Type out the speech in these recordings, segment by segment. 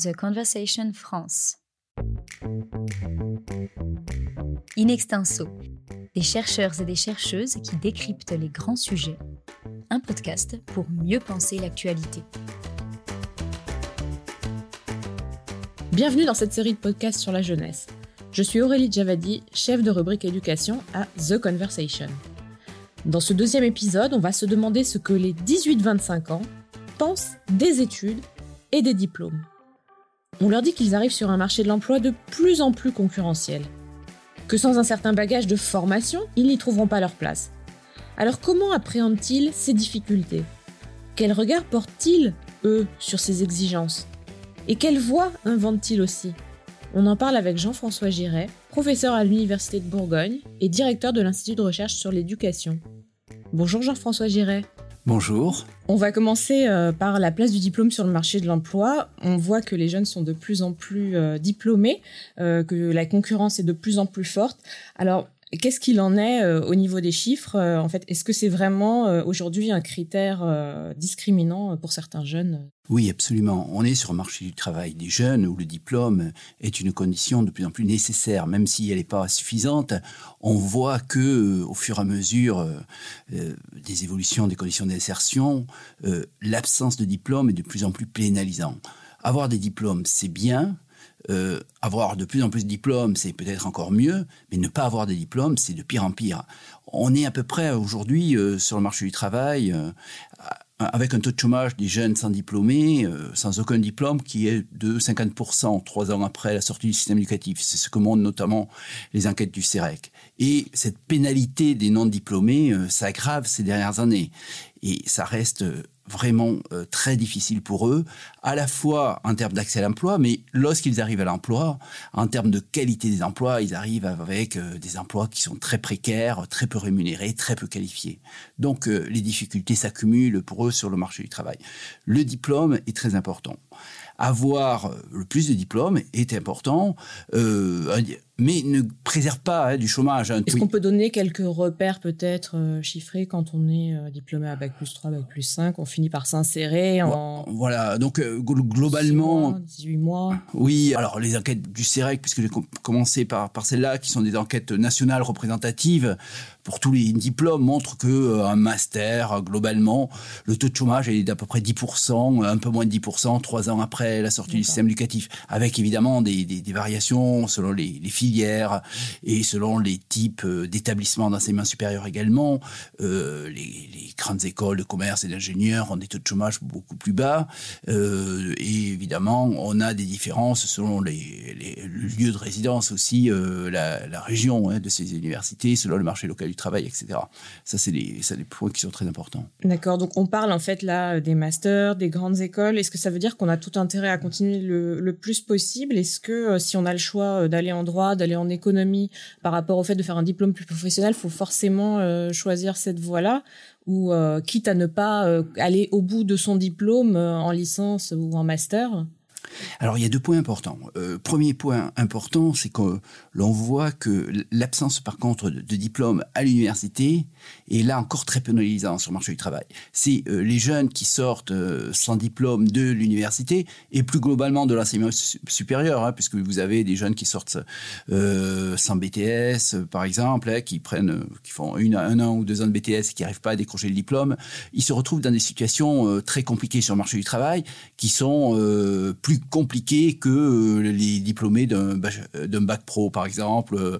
The Conversation France. In extenso, des chercheurs et des chercheuses qui décryptent les grands sujets. Un podcast pour mieux penser l'actualité. Bienvenue dans cette série de podcasts sur la jeunesse. Je suis Aurélie Javadi, chef de rubrique éducation à The Conversation. Dans ce deuxième épisode, on va se demander ce que les 18-25 ans pensent des études et des diplômes. On leur dit qu'ils arrivent sur un marché de l'emploi de plus en plus concurrentiel, que sans un certain bagage de formation, ils n'y trouveront pas leur place. Alors comment appréhendent-ils ces difficultés? Quel regard portent-ils, eux, sur ces exigences? Et quelle voie inventent-ils aussi? On en parle avec Jean-François Giret, professeur à l'Université de Bourgogne et directeur de l'Institut de recherche sur l'éducation. Bonjour Jean-François Giret. Bonjour. On va commencer euh, par la place du diplôme sur le marché de l'emploi. On voit que les jeunes sont de plus en plus euh, diplômés, euh, que la concurrence est de plus en plus forte. Alors, Qu'est-ce qu'il en est au niveau des chiffres En fait, est-ce que c'est vraiment aujourd'hui un critère discriminant pour certains jeunes? Oui, absolument. On est sur un marché du travail des jeunes où le diplôme est une condition de plus en plus nécessaire, même si elle n'est pas suffisante. On voit que, euh, au fur et à mesure euh, euh, des évolutions des conditions d'insertion, l'absence de diplôme est de plus en plus pénalisant. Avoir des diplômes, c'est bien. Avoir de plus en plus de diplômes, c'est peut-être encore mieux, mais ne pas avoir de diplômes, c'est de pire en pire. On est à peu près aujourd'hui sur le marché du travail avec un taux de chômage des jeunes sans diplômés, euh, sans aucun diplôme, qui est de 50% trois ans après la sortie du système éducatif. C'est ce que montrent notamment les enquêtes du CEREC. Et cette pénalité des non-diplômés euh, s'aggrave ces dernières années. Et ça reste euh, vraiment euh, très difficile pour eux, à la fois en termes d'accès à l'emploi, mais lorsqu'ils arrivent à l'emploi, en termes de qualité des emplois, ils arrivent avec euh, des emplois qui sont très précaires, très peu rémunérés, très peu qualifiés. Donc euh, les difficultés s'accumulent pour eux sur le marché du travail. Le diplôme est très important avoir le plus de diplômes est important mais ne préserve pas hein, du chômage. Est-ce qu'on peut donner quelques repères peut-être euh, chiffrés quand on est euh, diplômé à Bac plus 3, Bac plus 5, on finit par s'insérer en... Voilà, donc euh, globalement... Mois, 18 mois. Oui, alors les enquêtes du CEREC, puisque j'ai commencé par, par celles-là, qui sont des enquêtes nationales représentatives, pour tous les diplômes, montrent que un master, globalement, le taux de chômage est d'à peu près 10%, un peu moins de 10%, trois ans après la sortie du système éducatif, avec évidemment des, des, des variations selon les, les et selon les types euh, d'établissements d'enseignement supérieur également. Euh, les, grandes écoles de commerce et d'ingénieurs ont des taux de chômage beaucoup plus bas. Euh, et évidemment, on a des différences selon les, lieux de résidence aussi, la, région hein, de ces universités, selon le marché local du travail, etc. Ça, c'est des, des points qui sont très importants. D'accord. Donc, on parle en fait là des masters, des grandes écoles. Est-ce que ça veut dire qu'on a tout intérêt à continuer le, le plus possible? Est-ce que si on a le choix d'aller en droit, d'aller en économie par rapport au fait de faire un diplôme plus professionnel, faut forcément euh, choisir cette voie-là ou euh, quitte à ne pas euh, aller au bout de son diplôme en licence ou en master alors il y a deux points importants. Euh, premier point important, c'est que l'on voit que l'absence par contre de, diplôme à l'université est là encore très pénalisant sur le marché du travail. C'est euh, les jeunes qui sortent euh, sans diplôme de l'université et plus globalement de l'enseignement supérieur, hein, puisque vous avez des jeunes qui sortent sans BTS par exemple, hein, qui prennent, qui font un an ou deux ans de BTS et qui n'arrivent pas à décrocher le diplôme, ils se retrouvent dans des situations très compliquées sur le marché du travail qui sont plus compliqué que euh, les diplômés d'un bac pro, par exemple. Euh,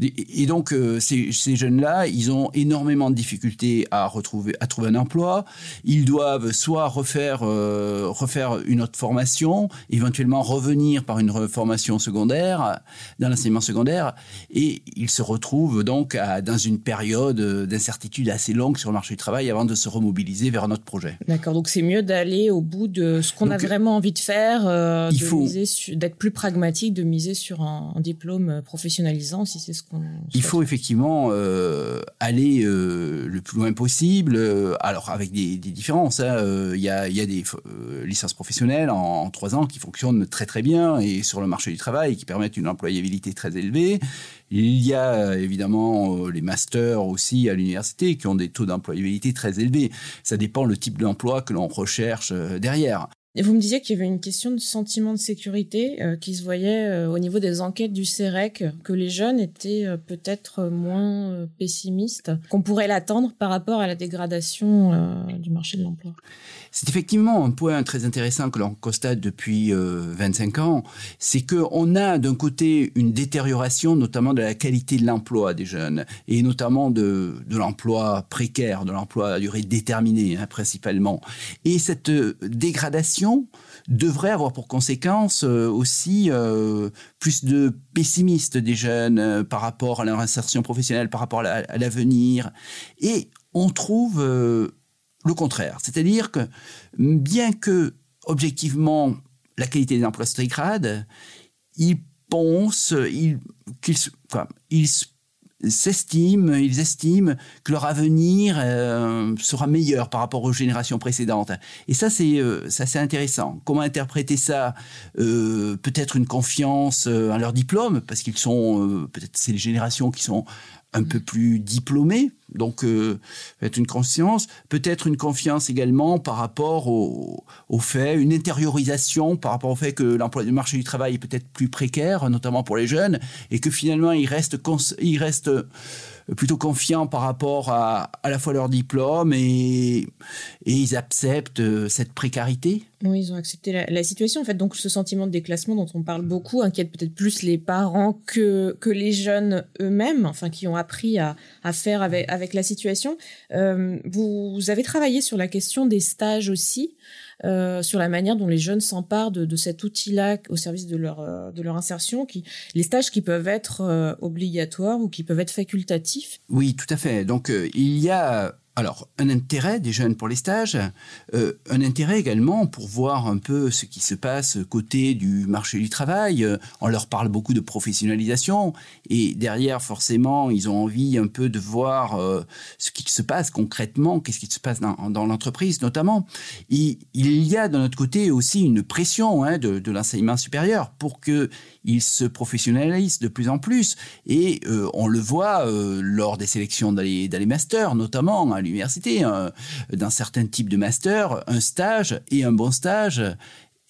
et donc, euh, ces, jeunes-là, ils ont énormément de difficultés à retrouver, à trouver un emploi. Ils doivent soit refaire, refaire une autre formation, éventuellement revenir par une formation secondaire, dans l'enseignement secondaire, et ils se retrouvent donc dans une période d'incertitude assez longue sur le marché du travail avant de se remobiliser vers un autre projet. D'accord, donc c'est mieux d'aller au bout de ce qu'on a vraiment envie de faire euh, il faut d'être plus pragmatique, de miser sur un, diplôme professionnalisant, si c'est ce qu'on. Il faut effectivement euh, aller euh, le plus loin possible. alors avec des, différences, hein, il y, a, y, a, des licences professionnelles en, trois ans qui fonctionnent très très bien et sur le marché du travail qui permettent une employabilité très élevée. Il y a évidemment les masters aussi à l'université qui ont des taux d'employabilité très élevés. Ça dépend le type d'emploi que l'on recherche derrière. Vous me disiez qu'il y avait une question de sentiment de sécurité euh, qui se voyait euh, au niveau des enquêtes du CEREC, que les jeunes étaient euh, peut-être moins pessimistes qu'on pourrait l'attendre par rapport à la dégradation du marché de l'emploi. C'est effectivement un point très intéressant que l'on constate depuis 25 ans, c'est qu'on a d'un côté une détérioration notamment de la qualité de l'emploi des jeunes, et notamment de, l'emploi précaire, de l'emploi à durée déterminée hein, principalement. Et cette dégradation devrait avoir pour conséquence euh, aussi euh, plus de pessimistes des jeunes euh, par rapport à leur insertion professionnelle, par rapport à l'avenir. Et on trouve le contraire. C'est-à-dire que bien que, objectivement, la qualité des emplois dégrade, ils pensent, ils, qu'ils, s'estiment, ils estiment que leur avenir euh, sera meilleur par rapport aux générations précédentes. Et ça, c'est euh, ça, c'est intéressant. Comment interpréter ça euh, Peut-être une confiance en leur diplôme, parce qu'ils sont peut-être c'est les générations qui sont un peu plus diplômés, donc euh, être une conscience, peut-être une confiance également par rapport au, au, fait, une intériorisation par rapport au fait que l'emploi du marché du travail est peut-être plus précaire, notamment pour les jeunes, et que finalement ils restent, ils restent plutôt confiants par rapport à à la fois leur diplôme et, et ils acceptent euh, cette précarité? Oui, ils ont accepté la, situation. En fait, donc ce sentiment de déclassement dont on parle beaucoup inquiète peut-être plus les parents que, que les jeunes eux-mêmes, enfin qui ont appris à, à faire avec, avec la situation. Euh, vous, avez travaillé sur la question des stages aussi. Euh, sur la manière dont les jeunes s'emparent de, cet outil-là au service de leur, euh, de leur insertion, les stages qui peuvent être euh, obligatoires ou qui peuvent être facultatifs. Oui, tout à fait. Donc il y a alors, un intérêt des jeunes pour les stages, euh, un intérêt également pour voir un peu ce qui se passe côté du marché du travail. Euh, on leur parle beaucoup de professionnalisation et derrière, forcément, ils ont envie un peu de voir euh, ce qui se passe concrètement, qu'est-ce qui se passe dans, dans l'entreprise notamment. il y a de notre côté aussi une pression hein, de, l'enseignement supérieur pour que ils se professionnalisent de plus en plus. Et on le voit lors des sélections dans les, masters, notamment à l'université, hein, dans certains types de masters, un stage et un bon stage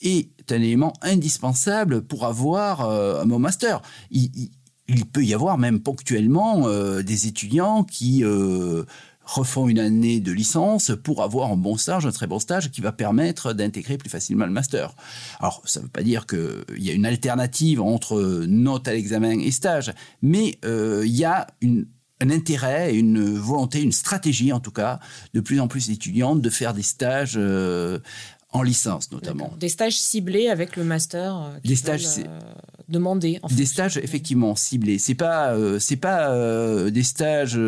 est un élément indispensable pour avoir euh, un bon master. Il, peut y avoir même ponctuellement des étudiants qui refont une année de licence pour avoir un bon stage, un très bon stage qui va permettre d'intégrer plus facilement le master. Alors, ça ne veut pas dire qu'il y a une alternative entre note à l'examen et stage, mais euh, il y a une, un intérêt, une volonté, une stratégie en tout cas, de plus en plus d'étudiants de faire des stages euh, en licence notamment. Des stages ciblés avec le master. Euh, des stages euh, demandés. des stages effectivement ciblés. C'est pas euh, c'est pas des stages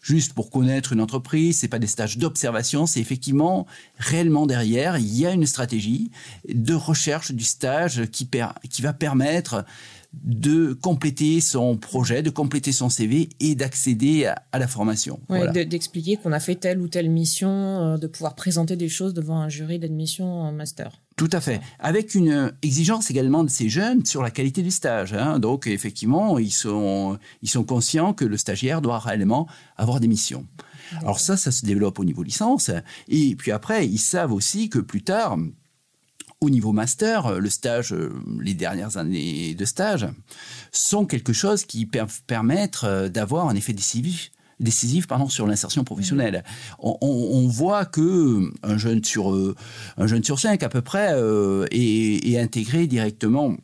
juste pour connaître une entreprise. C'est pas des stages d'observation. C'est effectivement réellement derrière il y a une stratégie de recherche du stage qui qui va permettre de compléter son projet, de compléter son CV et d'accéder à, la formation. D'expliquer qu'on a fait telle ou telle mission, euh, de pouvoir présenter des choses devant un jury d'admission en master. Tout à fait. Avec une exigence également de ces jeunes sur la qualité du stage. Hein. Donc, effectivement, ils sont, ils sont conscients que le stagiaire doit réellement avoir des missions. Alors ça, ça se développe au niveau licence. Et puis après, ils savent aussi que plus tard, au niveau master, euh, le stage, euh, les dernières années de stage, sont quelque chose qui peuvent permettre euh, d'avoir un effet décisif décisif pardon, sur l'insertion professionnelle. On, voit que un jeune sur un jeune sur cinq à peu près est, intégré directement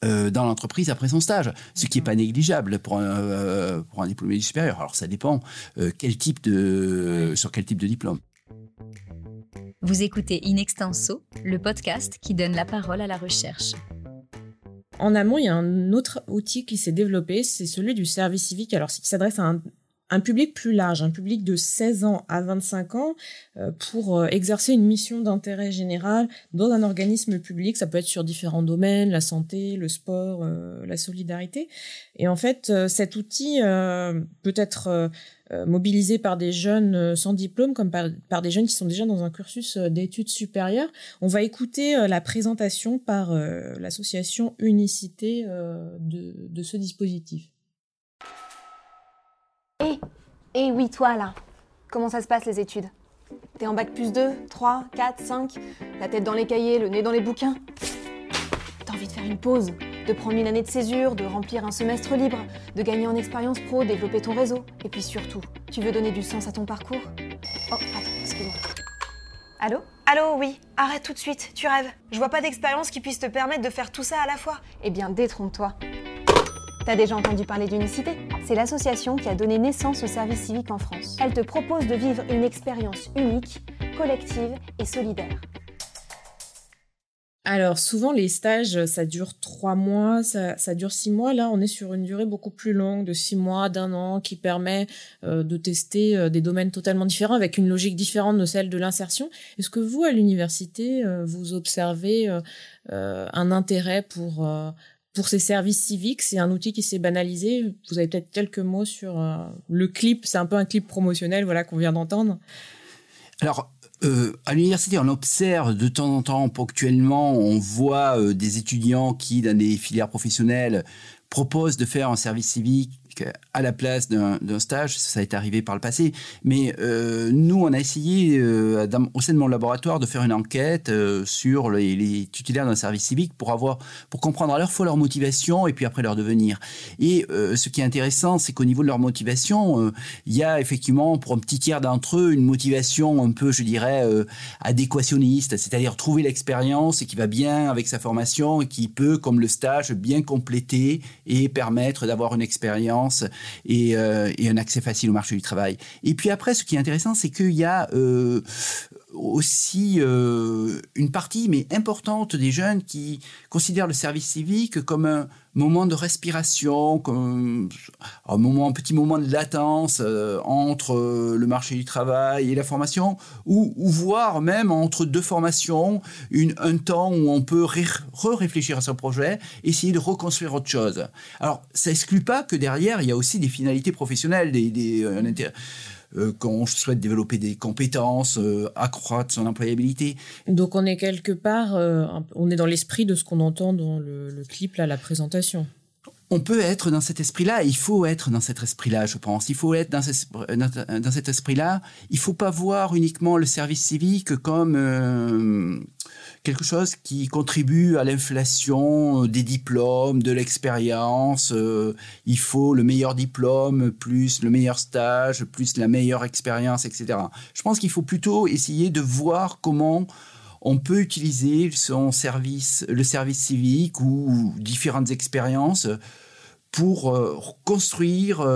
dans l'entreprise après son stage, ce qui n'est pas négligeable pour un, pour un diplômé du supérieur. Alors ça dépend quel type de, sur quel type de diplôme. Vous écoutez In Extenso, le podcast qui donne la parole à la recherche. En amont, il y a un autre outil qui s'est développé, c'est celui du service civique. Alors, qui s'adresse à un, public plus large, un public de 16 ans à 25 ans, euh, pour euh, exercer une mission d'intérêt général dans un organisme public. Ça peut être sur différents domaines, la santé, le sport, euh, la solidarité. Et en fait, cet outil peut être mobilisés par des jeunes euh, sans diplôme comme par, des jeunes qui sont déjà dans un cursus euh, d'études supérieures. On va écouter la présentation par l'association Unicité de, ce dispositif. Eh, eh oui, toi là, comment ça se passe les études? T'es en bac plus 2, 3, 4, 5, la tête dans les cahiers, le nez dans les bouquins? T'as envie de faire une pause, de prendre une année de césure, de remplir un semestre libre, de gagner en expérience pro, développer ton réseau. Et puis surtout, tu veux donner du sens à ton parcours? Oh, attends, excuse-moi. Allô? Allô, oui. Arrête tout de suite, tu rêves. Je vois pas d'expérience qui puisse te permettre de faire tout ça à la fois. Eh bien, détrompe-toi. T'as déjà entendu parler d'Unicité? C'est l'association qui a donné naissance au service civique en France. Elle te propose de vivre une expérience unique, collective et solidaire. Alors souvent les stages, ça dure trois mois, ça, dure six mois. Là, on est sur une durée beaucoup plus longue, de six mois, d'un an, qui permet euh, de tester euh, des domaines totalement différents avec une logique différente de celle de l'insertion. Est-ce que vous, à l'université, euh, vous observez un intérêt pour pour ces services civiques, c'est un outil qui s'est banalisé. Vous avez peut-être quelques mots sur euh, le clip. C'est un peu un clip promotionnel, voilà, qu'on vient d'entendre. Alors, euh, à l'université, on observe de temps en temps, ponctuellement, on voit euh, des étudiants qui, dans des filières professionnelles, proposent de faire un service civique à la place d'un stage. Ça est arrivé par le passé. Mais euh, nous, on a essayé euh, au sein de mon laboratoire de faire une enquête euh, sur les, titulaires d'un service civique pour avoir, pour comprendre à leur fois leur motivation et puis après leur devenir. Et ce qui est intéressant, c'est qu'au niveau de leur motivation, il y a effectivement pour un petit tiers d'entre eux une motivation un peu, je dirais, adéquationniste, c'est-à-dire trouver l'expérience qui va bien avec sa formation et qui peut, comme le stage, bien compléter et permettre d'avoir une expérience euh, et, un accès facile au marché du travail. Et puis après, ce qui est intéressant, c'est qu'il y a euh, aussi euh, une partie, mais importante, des jeunes qui considèrent le service civique comme un moment de respiration, comme un, petit moment de latence euh, entre euh, le marché du travail et la formation, ou, voire même entre deux formations, une, un temps où on peut re-réfléchir à son projet, essayer de reconstruire autre chose. Alors, ça exclut pas que derrière, il y a aussi des finalités professionnelles, des, des quand on souhaite développer des compétences, euh, accroître son employabilité. Donc on est quelque part, euh, on est dans l'esprit de ce qu'on entend dans le, clip, la présentation on peut être dans cet esprit-là, il faut être dans cet esprit-là, je pense. Il faut être dans, dans, cet esprit-là. Il faut pas voir uniquement le service civique comme quelque chose qui contribue à l'inflation euh, des diplômes, de l'expérience. Euh, il faut le meilleur diplôme, plus le meilleur stage, plus la meilleure expérience, etc. Je pense qu'il faut plutôt essayer de voir comment on peut utiliser son service, le service civique ou différentes expériences pour euh, construire,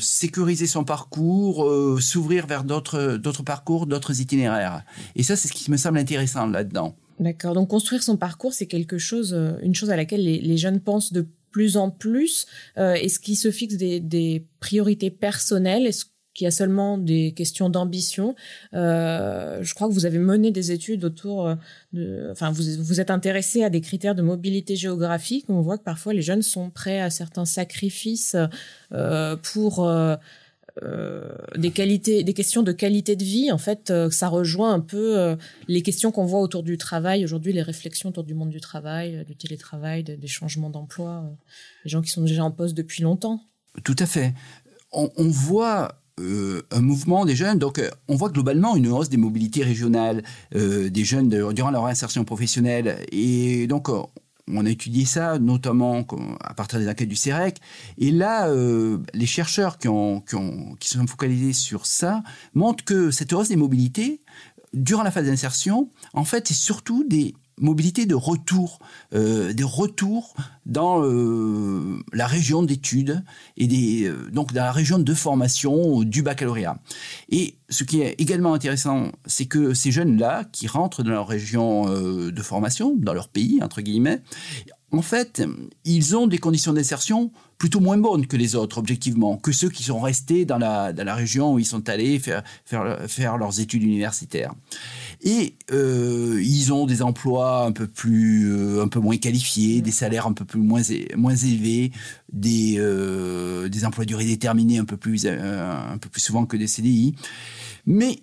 sécuriser son parcours, s'ouvrir vers d'autres parcours, d'autres itinéraires. Et ça, c'est ce qui me semble intéressant là-dedans. D'accord. Donc construire son parcours, c'est quelque chose, euh, une chose à laquelle les, jeunes pensent de plus en plus. Euh, est-ce qu'ils se fixent des, priorités personnelles? Qu'il y a seulement des questions d'ambition euh, Je crois que vous avez mené des études autour de, enfin, vous vous êtes intéressé à des critères de mobilité géographique. On voit que parfois les jeunes sont prêts à certains sacrifices pour euh, des qualités, des questions de qualité de vie. En fait, euh, ça rejoint un peu euh, les questions qu'on voit autour du travail aujourd'hui, les réflexions autour du monde du travail, du télétravail, des changements d'emploi, les gens qui sont déjà en poste depuis longtemps. Tout à fait. On, voit un mouvement des jeunes. Donc, on voit globalement une hausse des mobilités régionales des jeunes durant leur insertion professionnelle. Et donc, on a étudié ça, notamment à partir des enquêtes du CEREC. Et là, euh, les chercheurs qui, ont, qui, qui se sont focalisés sur ça montrent que cette hausse des mobilités, durant la phase d'insertion, en fait, c'est surtout des mobilité de retour, euh, des retours dans euh, la région d'études et euh, donc dans la région de formation du baccalauréat. Et ce qui est également intéressant, c'est que ces jeunes-là qui rentrent dans leur région de formation, dans leur pays entre guillemets, en fait, ils ont des conditions d'insertion plutôt moins bonnes que les autres, objectivement, que ceux qui sont restés dans la, dans la région où ils sont allés faire, faire leurs études universitaires. Et euh, ils ont des emplois un peu plus, euh, un peu moins qualifiés, des salaires un peu plus moins, moins élevés, des, euh, des emplois durée déterminée un peu plus, un peu plus souvent que des CDI. Mais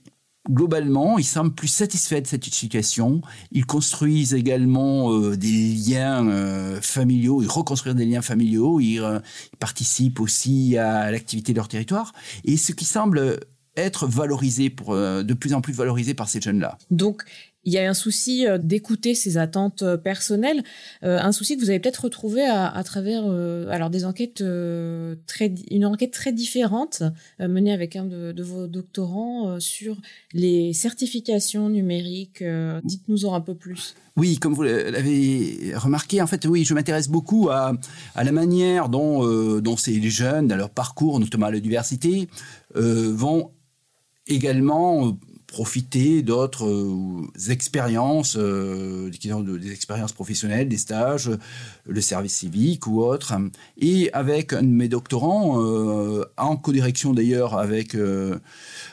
globalement, ils semblent plus satisfaits de cette situation. Ils construisent également euh, des liens euh, familiaux, ils reconstruisent des liens familiaux, ils, euh, ils participent aussi à l'activité de leur territoire. Et ce qui semble être valorisé, pour, de plus en plus valorisé par ces jeunes-là. Donc, il y a un souci euh, d'écouter ses attentes euh, personnelles, euh, un souci que vous avez peut-être retrouvé à, travers alors des enquêtes très une enquête très différente menée avec un de, vos doctorants sur les certifications numériques. Dites-nous-en un peu plus. Oui, comme vous l'avez remarqué, en fait, oui, je m'intéresse beaucoup à, la manière dont, dont ces jeunes, dans leur parcours, notamment à l'université, vont également profiter d'autres euh, expériences, euh, des expériences professionnelles, des stages, le service civique ou autre. Et avec mes doctorants, euh, en co-direction d'ailleurs avec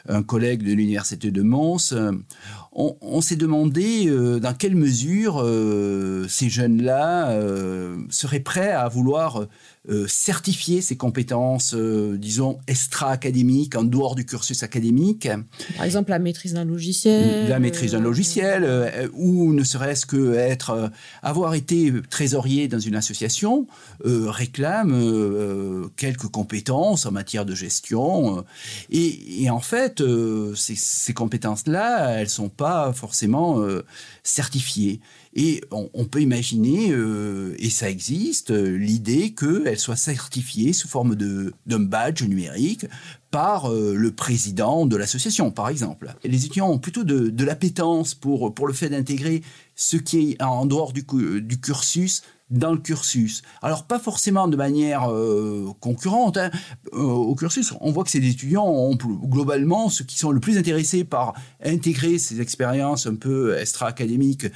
un collègue de l'université de Mons, on, s'est demandé dans quelle mesure ces jeunes-là seraient prêts à vouloir euh, certifier ses compétences, euh, disons, extra-académiques, en dehors du cursus académique. Par exemple, la maîtrise d'un logiciel. La maîtrise d'un logiciel, euh, ou ne serait-ce que être, avoir été trésorier dans une association, réclame quelques compétences en matière de gestion. Et, en fait, ces, ces compétences-là, elles sont pas forcément certifiées. Et on, peut imaginer, euh, et ça existe, euh, l'idée qu'elle soit certifiée sous forme d'un badge numérique par euh, le président de l'association, par exemple. Et les étudiants ont plutôt de, l'appétence pour, pour le fait d'intégrer ce qui est en dehors du cursus dans le cursus. Alors pas forcément de manière concurrente hein. au cursus. On voit que ces étudiants ont globalement ceux qui sont le plus intéressés par intégrer ces expériences un peu extra-académiques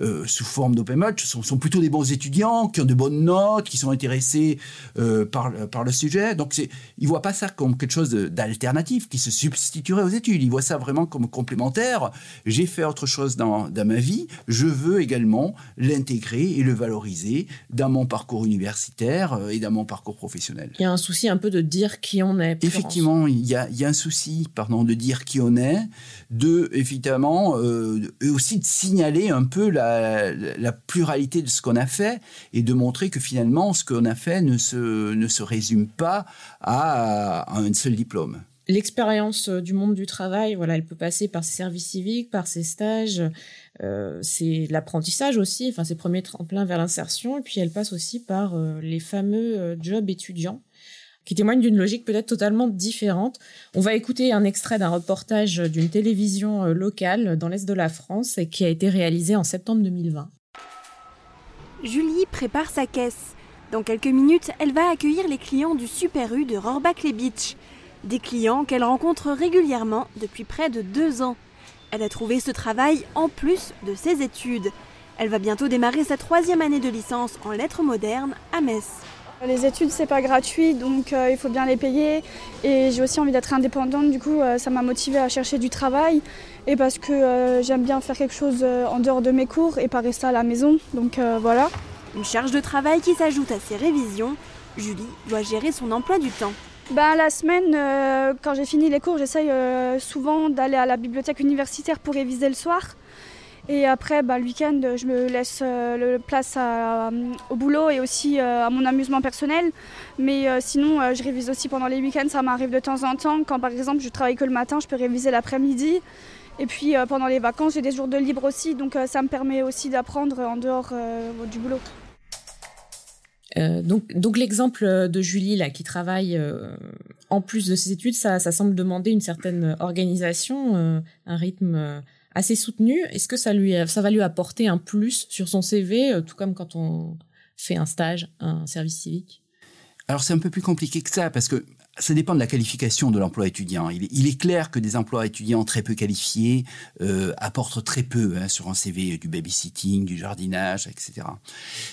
euh, sous forme d'open match sont, sont, plutôt des bons étudiants qui ont de bonnes notes, qui sont intéressés euh, par, par le sujet. Donc ils ne voient pas ça comme quelque chose d'alternatif qui se substituerait aux études. Ils voient ça vraiment comme complémentaire. J'ai fait autre chose dans, dans ma vie, je veux également l'intégrer et le valoriser dans mon parcours universitaire euh, et dans mon parcours professionnel. Il y a un souci un peu de dire qui on est. Effectivement, il y, a, il y a, un souci pardon, de dire qui on est, de évidemment, et aussi de signaler un peu la, pluralité de ce qu'on a fait et de montrer que finalement, ce qu'on a fait ne se, ne se résume pas à, un seul diplôme. L'expérience euh, du monde du travail, voilà, elle peut passer par ses services civiques, par ses stages, euh, c'est l'apprentissage aussi, enfin ses premiers tremplins vers l'insertion, et puis elle passe aussi par euh, les fameux jobs étudiants qui témoignent d'une logique peut-être totalement différente. On va écouter un extrait d'un reportage d'une télévision euh, locale dans l'Est de la France et qui a été réalisé en septembre 2020. Julie prépare sa caisse. Dans quelques minutes, elle va accueillir les clients du Super U de Rohrbach-les Beach. Des clients qu'elle rencontre régulièrement depuis près de deux ans. Elle a trouvé ce travail en plus de ses études. Elle va bientôt démarrer sa troisième année de licence en lettres modernes à Metz. Les études, c'est pas gratuit, donc euh, il faut bien les payer. Et j'ai aussi envie d'être indépendante, du coup, euh, ça m'a motivée à chercher du travail. Et parce que euh, j'aime bien faire quelque chose en dehors de mes cours et pas rester à la maison. Donc voilà. Une charge de travail qui s'ajoute à ses révisions. Julie doit gérer son emploi du temps. Ben, la semaine, quand j'ai fini les cours, j'essaye souvent d'aller à la bibliothèque universitaire pour réviser le soir. Et après, bah, le week-end, je me laisse euh, le place euh, au boulot et aussi euh, à mon amusement personnel. Mais sinon, je révise aussi pendant les week-ends. Ça m'arrive de temps en temps. Quand par exemple, je travaille que le matin, je peux réviser l'après-midi. Et puis pendant les vacances, j'ai des jours de libre aussi. Donc ça me permet aussi d'apprendre en dehors du boulot. donc, donc l'exemple de Julie là qui travaille en plus de ses études, ça, ça semble demander une certaine organisation, un rythme assez soutenu. Est-ce que ça lui, ça va lui apporter un plus sur son CV, euh, tout comme quand on fait un stage, un service civique? Alors c'est un peu plus compliqué que ça parce que ça dépend de la qualification de l'emploi étudiant. Il est, clair que des emplois étudiants très peu qualifiés euh, apportent très peu hein, sur un CV du babysitting, du jardinage, etc.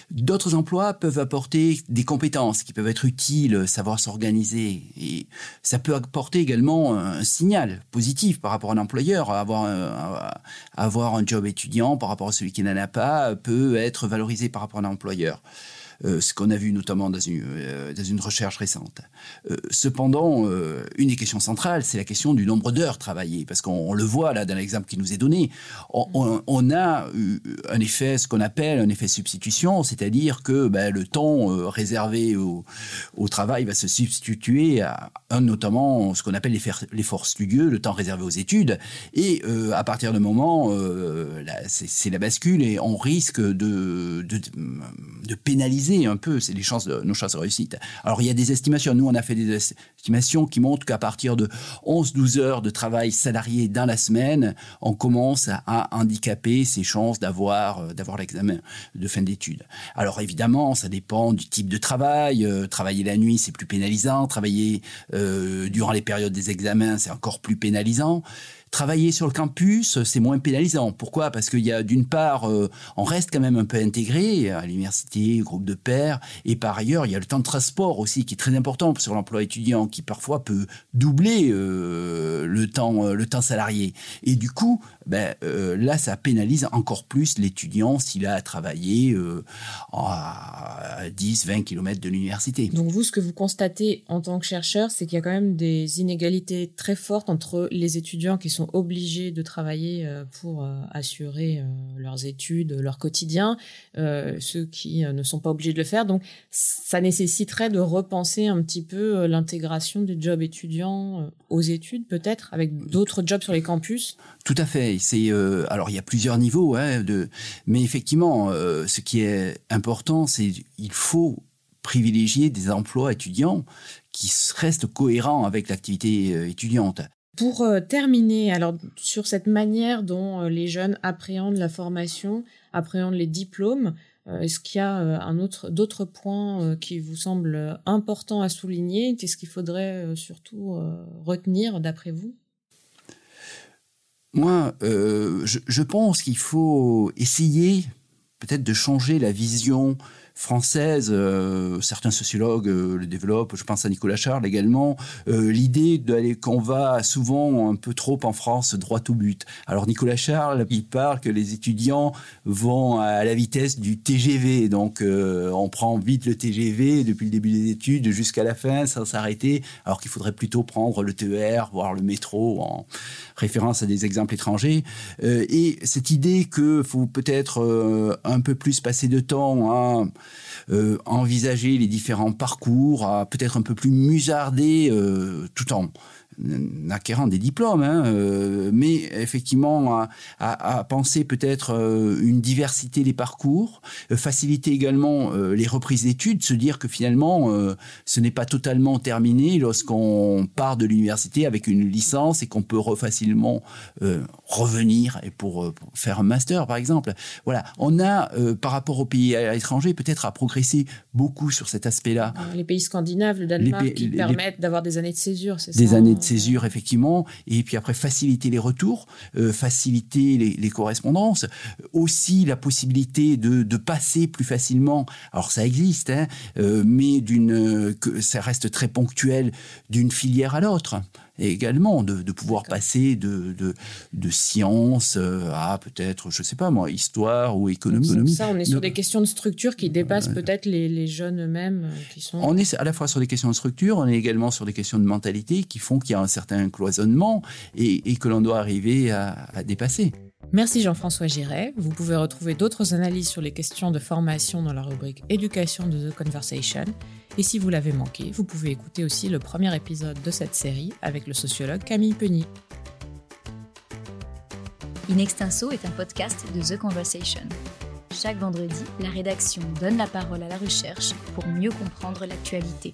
D'autres emplois peuvent apporter des compétences qui peuvent être utiles, savoir s'organiser. Et ça peut apporter également un signal positif par rapport à un employeur. Avoir un, avoir un job étudiant par rapport à celui qui n'en a pas peut être valorisé par rapport à un employeur. Ce qu'on a vu notamment dans une, dans une recherche récente. cependant, une des questions centrales, c'est la question du nombre d'heures travaillées, parce qu'on le voit là dans l'exemple qui nous est donné. On, on, a un effet, ce qu'on appelle un effet substitution, c'est-à-dire que ben, le temps réservé au, travail va se substituer à notamment ce qu'on appelle l'effort studieux, le temps réservé aux études. Et à partir de moment, euh, c'est la bascule et on risque de, de, pénaliser un peu les chances de, nos chances de réussite. Alors il y a des estimations. Nous, on a fait des estimations qui montrent qu'à partir de 11-12 heures de travail salarié dans la semaine, on commence à handicaper ses chances d'avoir euh, d'avoir l'examen de fin d'études. Alors évidemment, ça dépend du type de travail. Euh, travailler la nuit, c'est plus pénalisant. Travailler durant les périodes des examens, c'est encore plus pénalisant. Travailler sur le campus, c'est moins pénalisant. Pourquoi? Parce qu'il y a d'une part, euh, on reste quand même un peu intégré à l'université, groupe de pairs, et par ailleurs, il y a le temps de transport aussi qui est très important sur l'emploi étudiant, qui parfois peut doubler euh, le temps, euh, le temps salarié. Et du coup, ben, là, ça pénalise encore plus l'étudiant s'il a à travailler à 10, 20 km de l'université. Donc vous, ce que vous constatez en tant que chercheur, c'est qu'il y a quand même des inégalités très fortes entre les étudiants qui sont obligés de travailler euh, pour euh, assurer euh, leurs études, leur quotidien, ceux qui ne sont pas obligés de le faire. Donc, ça nécessiterait de repenser un petit peu l'intégration du job étudiant aux études, peut-être, avec d'autres jobs sur les campus. Tout à fait. C'est alors il y a plusieurs niveaux, hein, mais effectivement, ce qui est important, c'est il faut privilégier des emplois étudiants qui restent cohérents avec l'activité étudiante. Pour euh, terminer, alors sur cette manière dont euh, les jeunes appréhendent la formation, appréhendent les diplômes, euh, est-ce qu'il y a un autre, d'autres points qui vous semblent importants à souligner Qu'est-ce qu'il faudrait surtout retenir d'après vous? Moi, je, je, pense qu'il faut essayer peut-être de changer la vision française, euh, certains sociologues euh, le développent, je pense à Nicolas Charles également, euh, l'idée d'aller qu'on va souvent un peu trop en France droit au but. Alors Nicolas Charles, il parle que les étudiants vont à la vitesse du TGV, donc on prend vite le TGV depuis le début des études jusqu'à la fin sans s'arrêter, alors qu'il faudrait plutôt prendre le TER, voire le métro en référence à des exemples étrangers. et cette idée que faut peut-être un peu plus passer de temps à euh, envisager les différents parcours, à peut-être un peu plus musarder euh, tout en acquérant des diplômes, hein, euh, mais effectivement à, penser peut-être euh, une diversité des parcours, euh, faciliter également les reprises d'études, se dire que finalement ce n'est pas totalement terminé lorsqu'on part de l'université avec une licence et qu'on peut facilement revenir et pour, faire un master par exemple. Voilà, on a par rapport aux pays à l'étranger peut-être à progresser beaucoup sur cet aspect-là. Les pays scandinaves, le Danemark, qui permettent d'avoir des années de césure, c'est ça Des années de effectivement, et puis après faciliter les retours, euh, faciliter les, correspondances, aussi la possibilité de, passer plus facilement. Alors ça existe, hein, euh, mais d'une, que ça reste très ponctuel d'une filière à l'autre également de, pouvoir passer de, de, de sciences euh, à peut-être, je ne sais pas moi, histoire ou économie. Ça, on est sur des questions de structure qui dépassent peut-être les, les, jeunes eux-mêmes. Euh, qui sont... On est à la fois sur des questions de structure, on est également sur des questions de mentalité qui font qu'il y a un certain cloisonnement et, et que l'on doit arriver à, à dépasser. Merci Jean-François Giret. Vous pouvez retrouver d'autres analyses sur les questions de formation dans la rubrique Éducation de The Conversation. Et si vous l'avez manqué, vous pouvez écouter aussi le premier épisode de cette série avec le sociologue Camille Penny. In Extenso est un podcast de The Conversation. Chaque vendredi, la rédaction donne la parole à la recherche pour mieux comprendre l'actualité.